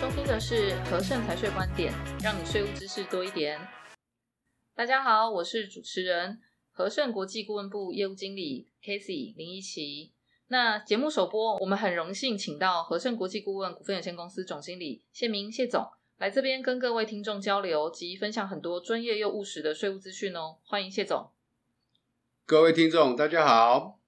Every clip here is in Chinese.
收听的是和盛财税观点，让你税务知识多一点。大家好，我是主持人和盛国际顾问部业务经理 Casey 林一奇。那节目首播，我们很荣幸请到和盛国际顾问股份有限公司总经理谢明谢总来这边跟各位听众交流及分享很多专业又务实的税务资讯哦。欢迎谢总。各位听众，大家好。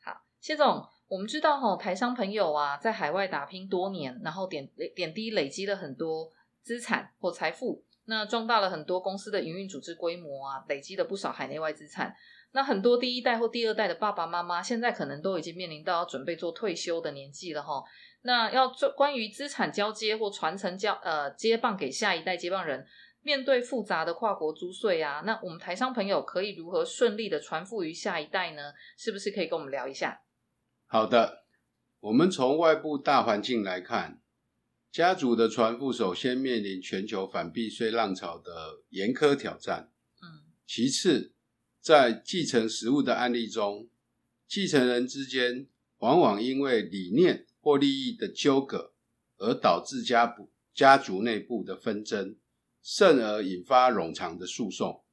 好，谢总。我们知道哈，台商朋友啊，在海外打拼多年，然后点点滴累积了很多资产或财富，那壮大了很多公司的营运组织规模啊，累积了不少海内外资产。那很多第一代或第二代的爸爸妈妈，现在可能都已经面临到要准备做退休的年纪了哈。那要做关于资产交接或传承交呃接棒给下一代接棒人，面对复杂的跨国租税啊，那我们台商朋友可以如何顺利的传付于下一代呢？是不是可以跟我们聊一下？好的，我们从外部大环境来看，家族的传付首先面临全球反避税浪潮的严苛挑战。嗯，其次，在继承实物的案例中，继承人之间往往因为理念或利益的纠葛，而导致家部家族内部的纷争，甚而引发冗长的诉讼，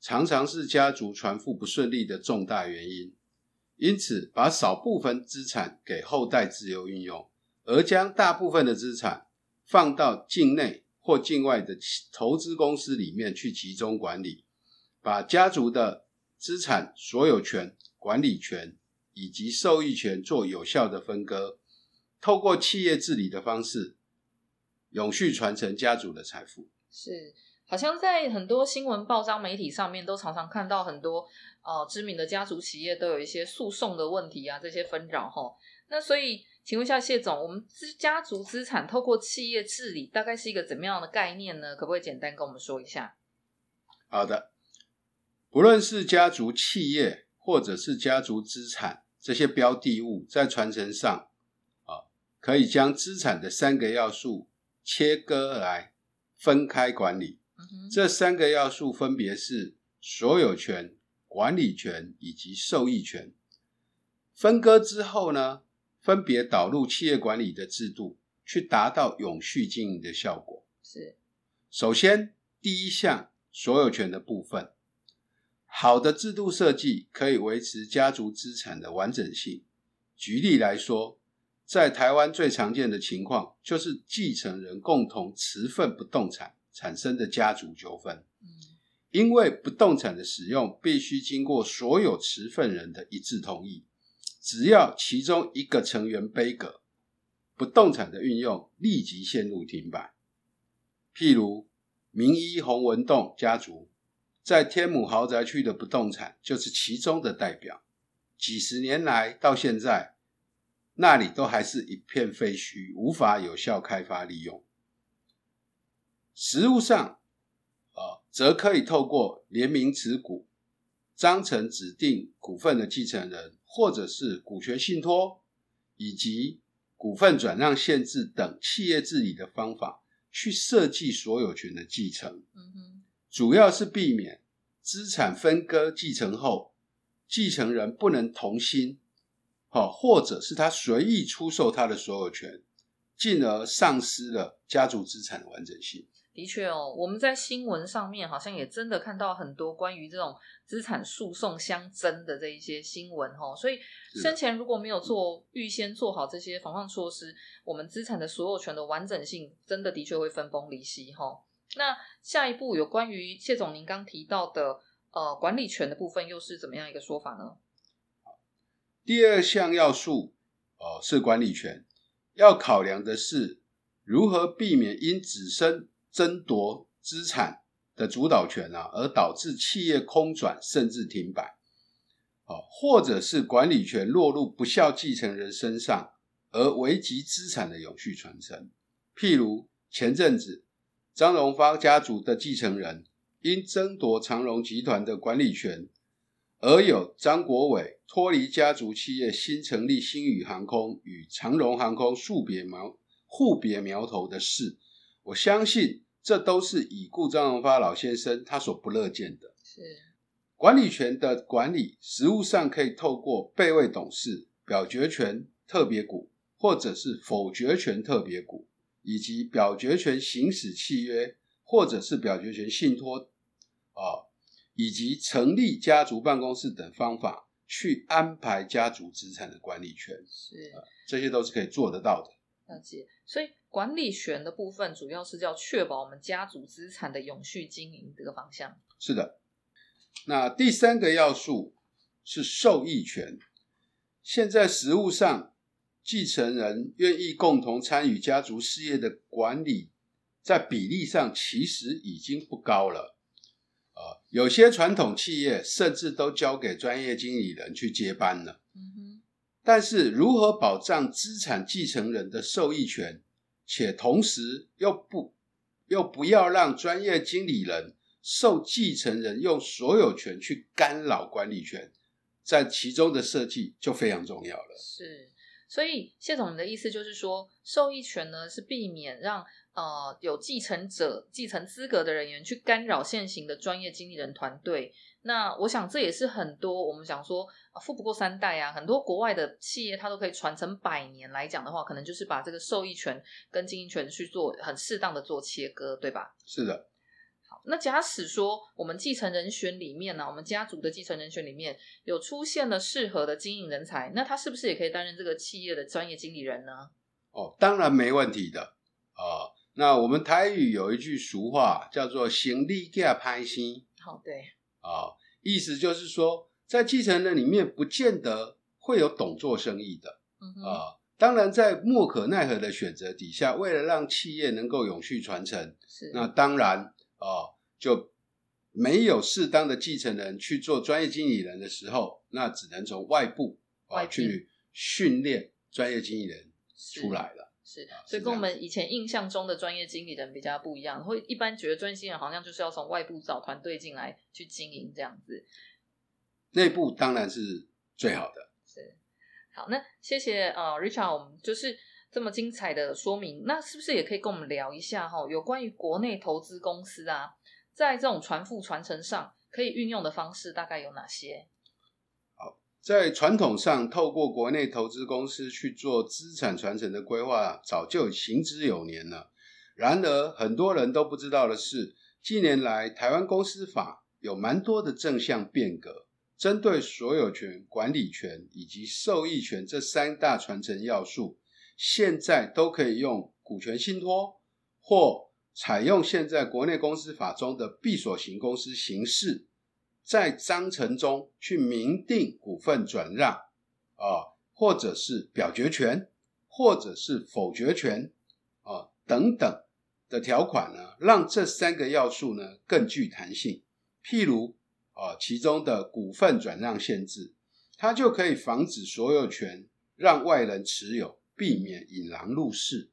常常是家族传付不顺利的重大原因。因此，把少部分资产给后代自由运用，而将大部分的资产放到境内或境外的投资公司里面去集中管理，把家族的资产所有权、管理权以及受益权做有效的分割，透过企业治理的方式，永续传承家族的财富。是。好像在很多新闻报章媒体上面，都常常看到很多呃知名的家族企业都有一些诉讼的问题啊，这些纷扰哈。那所以，请问一下谢总，我们资家族资产透过企业治理，大概是一个怎么样的概念呢？可不可以简单跟我们说一下？好的，不论是家族企业或者是家族资产这些标的物，在传承上啊，可以将资产的三个要素切割来分开管理。这三个要素分别是所有权、管理权以及受益权。分割之后呢，分别导入企业管理的制度，去达到永续经营的效果。是，首先第一项所有权的部分，好的制度设计可以维持家族资产的完整性。举例来说，在台湾最常见的情况就是继承人共同持份不动产。产生的家族纠纷，因为不动产的使用必须经过所有持份人的一致同意，只要其中一个成员杯葛，不动产的运用立即陷入停摆。譬如名医洪文栋家族在天母豪宅区的不动产就是其中的代表，几十年来到现在，那里都还是一片废墟，无法有效开发利用。实务上，啊，则可以透过联名持股、章程指定股份的继承人，或者是股权信托，以及股份转让限制等企业治理的方法，去设计所有权的继承。嗯哼，主要是避免资产分割继承后，继承人不能同心，好，或者是他随意出售他的所有权，进而丧失了家族资产的完整性。的确哦，我们在新闻上面好像也真的看到很多关于这种资产诉讼相争的这一些新闻哦，所以生前如果没有做预先做好这些防范措施，我们资产的所有权的完整性真的的确会分崩离析哈。那下一步有关于谢总您刚提到的呃管理权的部分，又是怎么样一个说法呢？第二项要素哦，是管理权，要考量的是如何避免因子孙争夺资产的主导权啊，而导致企业空转甚至停摆，或者是管理权落入不孝继承人身上，而危及资产的永续传承。譬如前阵子张荣发家族的继承人因争夺长荣集团的管理权，而有张国伟脱离家族企业，新成立星宇航空与长荣航空树别苗互别苗头的事。我相信这都是已故张荣发老先生他所不乐见的。是管理权的管理，实务上可以透过备位董事、表决权特别股，或者是否决权特别股，以及表决权行使契约，或者是表决权信托啊，以及成立家族办公室等方法去安排家族资产的管理权，是，这些都是可以做得到的。了解，所以管理权的部分主要是要确保我们家族资产的永续经营这个方向。是的，那第三个要素是受益权。现在实务上，继承人愿意共同参与家族事业的管理，在比例上其实已经不高了。呃，有些传统企业甚至都交给专业经理人去接班了。嗯哼。但是，如何保障资产继承人的受益权，且同时又不又不要让专业经理人受继承人用所有权去干扰管理权？在其中的设计就非常重要了。是，所以谢总，你的意思就是说，受益权呢是避免让呃有继承者、继承资格的人员去干扰现行的专业经理人团队。那我想这也是很多我们想说富不过三代啊，很多国外的企业它都可以传承百年来讲的话，可能就是把这个受益权跟经营权去做很适当的做切割，对吧？是的。那假使说我们继承人选里面呢、啊，我们家族的继承人选里面有出现了适合的经营人才，那他是不是也可以担任这个企业的专业经理人呢？哦，当然没问题的啊、哦。那我们台语有一句俗话叫做“行李架拍心”，好、哦、对啊、哦，意思就是说，在继承人里面不见得会有懂做生意的，啊、哦。当然，在莫可奈何的选择底下，为了让企业能够永续传承，是那当然。哦，就没有适当的继承人去做专业经理人的时候，那只能从外部啊去训练专业经理人出来了。是，所以跟我们以前印象中的专业经理人比较不一样，会一般觉得专业经理人好像就是要从外部找团队进来去经营这样子。内部当然是最好的。是，好，那谢谢呃，Richard，我们就是。这么精彩的说明，那是不是也可以跟我们聊一下哈？有关于国内投资公司啊，在这种传富传承上可以运用的方式大概有哪些？在传统上，透过国内投资公司去做资产传承的规划，早就行之有年了。然而，很多人都不知道的是，近年来台湾公司法有蛮多的正向变革，针对所有权、管理权以及受益权这三大传承要素。现在都可以用股权信托，或采用现在国内公司法中的闭锁型公司形式，在章程中去明定股份转让啊，或者是表决权，或者是否决权啊等等的条款呢，让这三个要素呢更具弹性。譬如啊，其中的股份转让限制，它就可以防止所有权让外人持有。避免引狼入室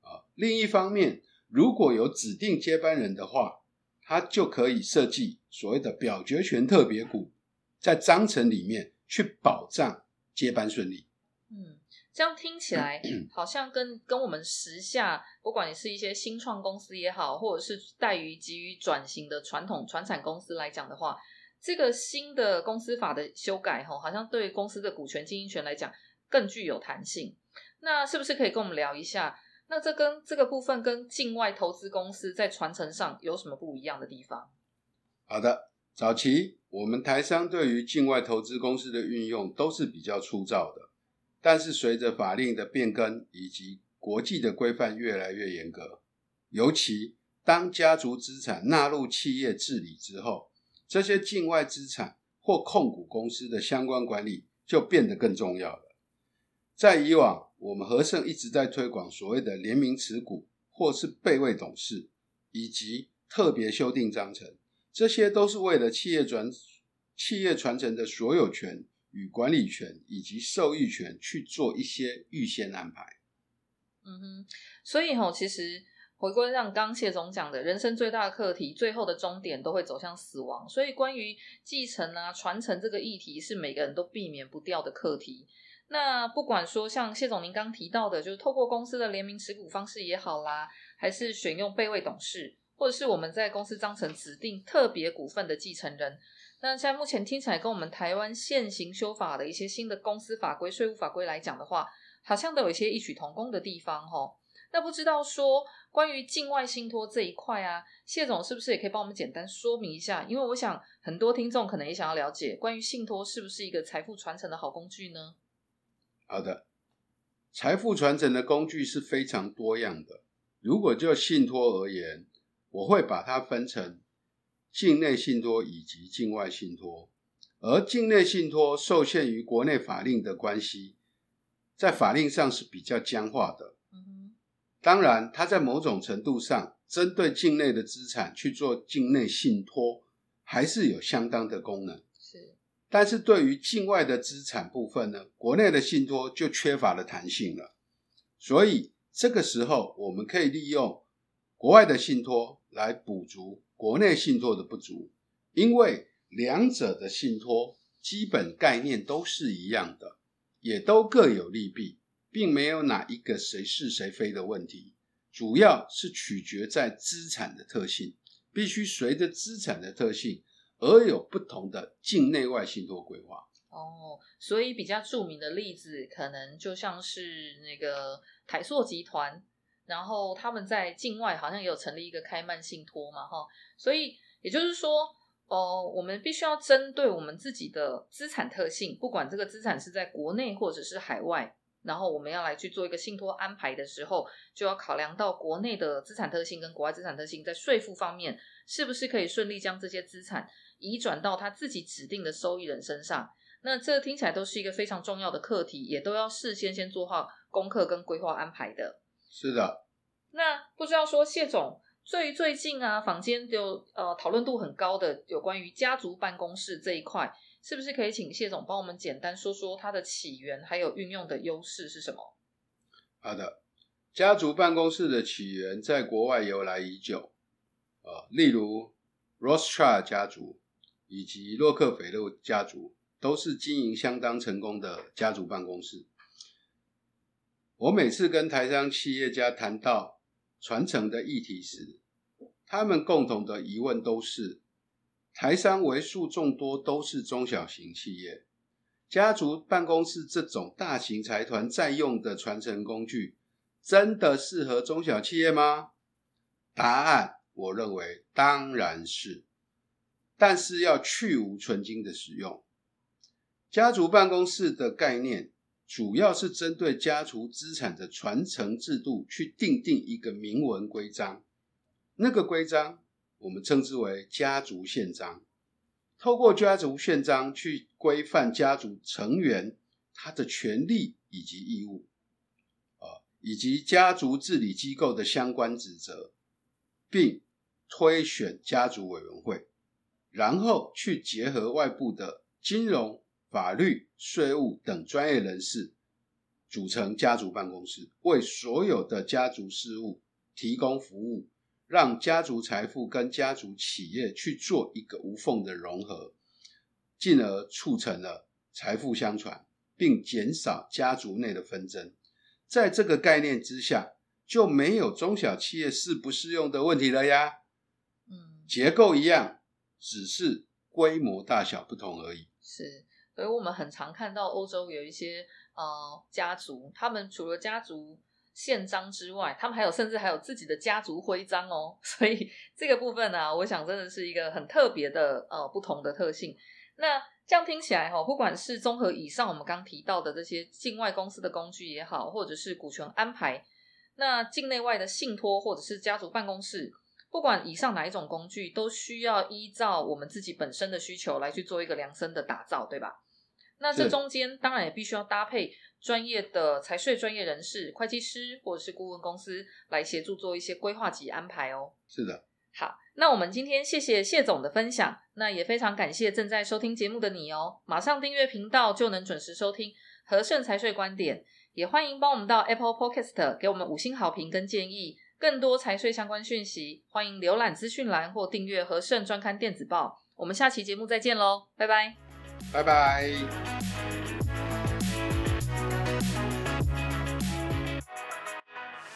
啊。另一方面，如果有指定接班人的话，他就可以设计所谓的表决权特别股，在章程里面去保障接班顺利。嗯，这样听起来 好像跟跟我们时下，不管你是一些新创公司也好，或者是待于急于转型的传统传产公司来讲的话，这个新的公司法的修改，吼，好像对公司的股权经营权来讲更具有弹性。那是不是可以跟我们聊一下？那这跟这个部分跟境外投资公司在传承上有什么不一样的地方？好的，早期我们台商对于境外投资公司的运用都是比较粗糙的，但是随着法令的变更以及国际的规范越来越严格，尤其当家族资产纳入企业治理之后，这些境外资产或控股公司的相关管理就变得更重要了。在以往，我们和盛一直在推广所谓的联名持股，或是备位董事，以及特别修订章程，这些都是为了企业转企业传承的所有权与管理权以及受益权去做一些预先安排。嗯哼，所以吼，其实回归让刚谢总讲的，人生最大的课题，最后的终点都会走向死亡，所以关于继承啊、传承这个议题，是每个人都避免不掉的课题。那不管说像谢总您刚提到的，就是透过公司的联名持股方式也好啦，还是选用备位董事，或者是我们在公司章程指定特别股份的继承人，那现在目前听起来跟我们台湾现行修法的一些新的公司法规、税务法规来讲的话，好像都有一些异曲同工的地方齁。那不知道说关于境外信托这一块啊，谢总是不是也可以帮我们简单说明一下？因为我想很多听众可能也想要了解，关于信托是不是一个财富传承的好工具呢？好的，财富传承的工具是非常多样的。如果就信托而言，我会把它分成境内信托以及境外信托。而境内信托受限于国内法令的关系，在法令上是比较僵化的。当然，它在某种程度上针对境内的资产去做境内信托，还是有相当的功能。是，但是对于境外的资产部分呢，国内的信托就缺乏了弹性了。所以这个时候，我们可以利用国外的信托来补足国内信托的不足，因为两者的信托基本概念都是一样的，也都各有利弊，并没有哪一个谁是谁非的问题，主要是取决在资产的特性，必须随着资产的特性而有不同的境内外信托规划。哦，所以比较著名的例子，可能就像是那个台塑集团，然后他们在境外好像也有成立一个开曼信托嘛，哈，所以也就是说。哦，我们必须要针对我们自己的资产特性，不管这个资产是在国内或者是海外，然后我们要来去做一个信托安排的时候，就要考量到国内的资产特性跟国外资产特性，在税负方面是不是可以顺利将这些资产移转到他自己指定的受益人身上。那这听起来都是一个非常重要的课题，也都要事先先做好功课跟规划安排的。是的。那不知道说谢总。最最近啊，坊间就呃讨论度很高的有关于家族办公室这一块，是不是可以请谢总帮我们简单说说它的起源，还有运用的优势是什么？好的，家族办公室的起源在国外由来已久，呃，例如 Rothschild 家族以及洛克菲勒家族都是经营相当成功的家族办公室。我每次跟台商企业家谈到传承的议题时，他们共同的疑问都是：台商为数众多，都是中小型企业，家族办公室这种大型财团在用的传承工具，真的适合中小企业吗？答案，我认为当然是，但是要去无存菁的使用。家族办公室的概念。主要是针对家族资产的传承制度去订定一个明文规章，那个规章我们称之为家族宪章。透过家族宪章去规范家族成员他的权利以及义务，啊，以及家族治理机构的相关职责，并推选家族委员会，然后去结合外部的金融。法律、税务等专业人士组成家族办公室，为所有的家族事务提供服务，让家族财富跟家族企业去做一个无缝的融合，进而促成了财富相传，并减少家族内的纷争。在这个概念之下，就没有中小企业适不适用的问题了呀。嗯，结构一样，只是规模大小不同而已。是。所以我们很常看到欧洲有一些呃家族，他们除了家族宪章之外，他们还有甚至还有自己的家族徽章哦。所以这个部分呢、啊，我想真的是一个很特别的呃不同的特性。那这样听起来哈、哦，不管是综合以上我们刚提到的这些境外公司的工具也好，或者是股权安排，那境内外的信托或者是家族办公室，不管以上哪一种工具，都需要依照我们自己本身的需求来去做一个量身的打造，对吧？那这中间当然也必须要搭配专业的财税专业人士、会计师或者是顾问公司来协助做一些规划及安排哦。是的，好，那我们今天谢谢谢总的分享，那也非常感谢正在收听节目的你哦。马上订阅频道就能准时收听和盛财税观点，也欢迎帮我们到 Apple Podcast 给我们五星好评跟建议。更多财税相关讯息，欢迎浏览资讯栏或订阅和盛专刊电子报。我们下期节目再见喽，拜拜。拜拜。